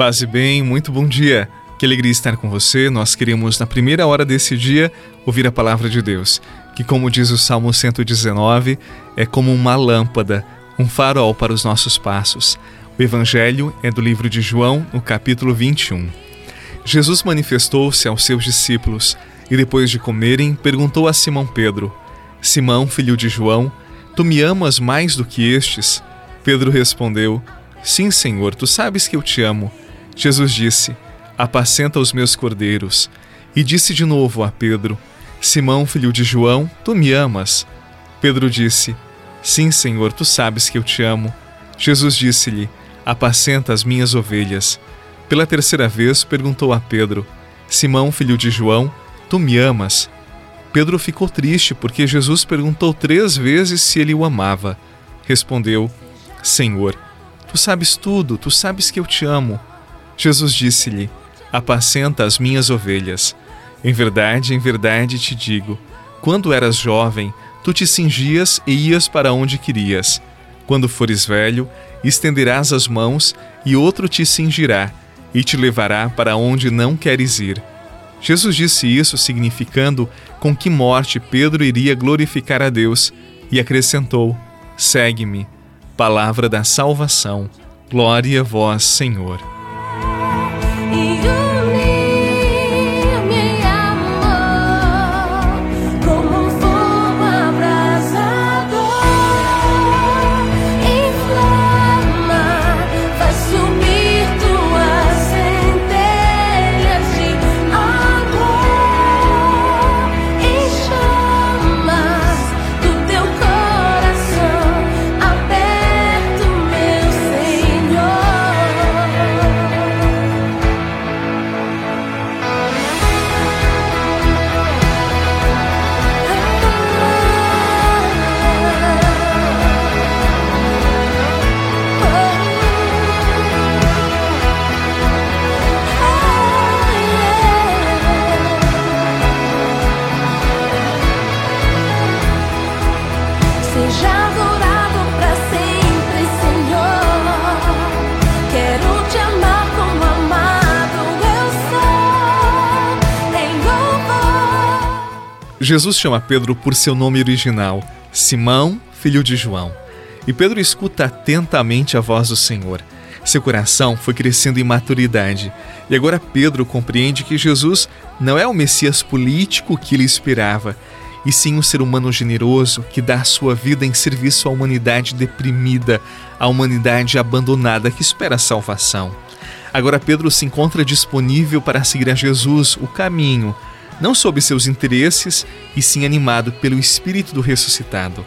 Paz e bem, muito bom dia. Que alegria estar com você. Nós queremos, na primeira hora desse dia, ouvir a palavra de Deus, que, como diz o Salmo 119, é como uma lâmpada, um farol para os nossos passos. O Evangelho é do livro de João, no capítulo 21. Jesus manifestou-se aos seus discípulos e, depois de comerem, perguntou a Simão Pedro: Simão, filho de João, tu me amas mais do que estes? Pedro respondeu: Sim, Senhor, tu sabes que eu te amo. Jesus disse: Apacenta os meus cordeiros. E disse de novo a Pedro: Simão, filho de João, tu me amas? Pedro disse: Sim, Senhor, tu sabes que eu te amo. Jesus disse-lhe: Apacenta as minhas ovelhas. Pela terceira vez perguntou a Pedro: Simão, filho de João, tu me amas? Pedro ficou triste porque Jesus perguntou três vezes se ele o amava. Respondeu: Senhor, tu sabes tudo, tu sabes que eu te amo. Jesus disse-lhe: Apacenta as minhas ovelhas. Em verdade, em verdade te digo: quando eras jovem, tu te cingias e ias para onde querias. Quando fores velho, estenderás as mãos e outro te cingirá e te levará para onde não queres ir. Jesus disse isso significando com que morte Pedro iria glorificar a Deus e acrescentou: Segue-me. Palavra da salvação. Glória a vós, Senhor. you Jesus chama Pedro por seu nome original, Simão, filho de João. E Pedro escuta atentamente a voz do Senhor. Seu coração foi crescendo em maturidade. E agora Pedro compreende que Jesus não é o Messias político que ele esperava, e sim um ser humano generoso que dá sua vida em serviço à humanidade deprimida, à humanidade abandonada que espera a salvação. Agora Pedro se encontra disponível para seguir a Jesus, o caminho, não sob seus interesses, e sim animado pelo Espírito do ressuscitado.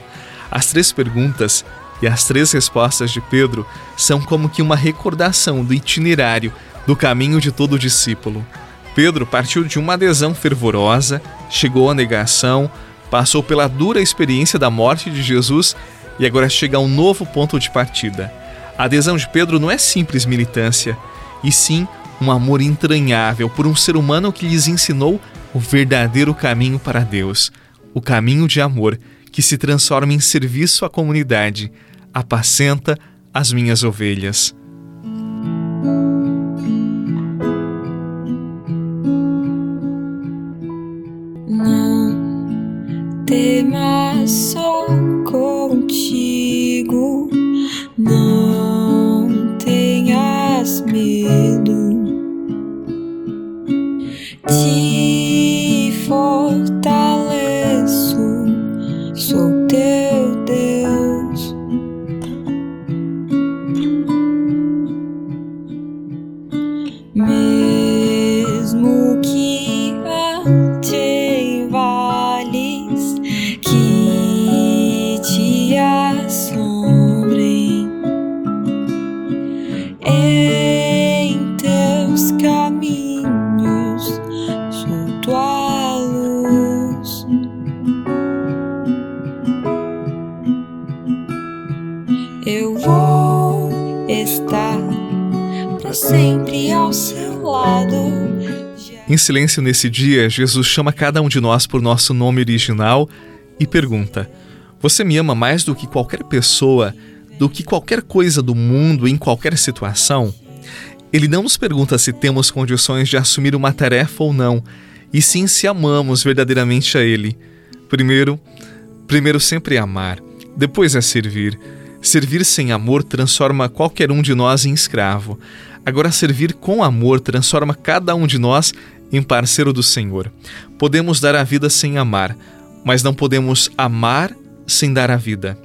As três perguntas e as três respostas de Pedro são como que uma recordação do itinerário do caminho de todo discípulo. Pedro partiu de uma adesão fervorosa, chegou à negação, passou pela dura experiência da morte de Jesus e agora chega a um novo ponto de partida. A adesão de Pedro não é simples militância, e sim um amor entranhável por um ser humano que lhes ensinou o verdadeiro caminho para Deus, o caminho de amor que se transforma em serviço à comunidade, apacenta as minhas ovelhas. Seu lado. Em silêncio nesse dia, Jesus chama cada um de nós por nosso nome original e pergunta: Você me ama mais do que qualquer pessoa, do que qualquer coisa do mundo, em qualquer situação? Ele não nos pergunta se temos condições de assumir uma tarefa ou não, e sim se amamos verdadeiramente a Ele. Primeiro, primeiro sempre amar, depois é servir. Servir sem amor transforma qualquer um de nós em escravo. Agora, servir com amor transforma cada um de nós em parceiro do Senhor. Podemos dar a vida sem amar, mas não podemos amar sem dar a vida.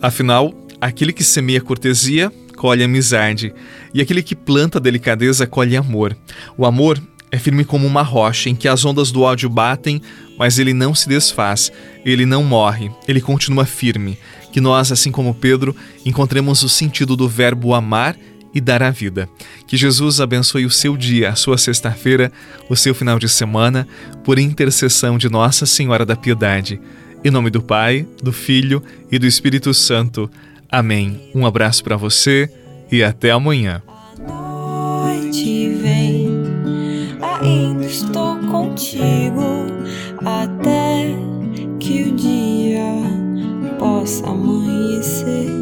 Afinal, aquele que semeia cortesia colhe amizade, e aquele que planta delicadeza colhe amor. O amor é firme como uma rocha em que as ondas do ódio batem, mas ele não se desfaz, ele não morre, ele continua firme. Que nós, assim como Pedro, encontremos o sentido do verbo amar e dar a vida. Que Jesus abençoe o seu dia, a sua sexta-feira, o seu final de semana, por intercessão de Nossa Senhora da Piedade. Em nome do Pai, do Filho e do Espírito Santo. Amém. Um abraço para você e até amanhã. Noite vem, ainda estou contigo até que o dia possa amanhecer.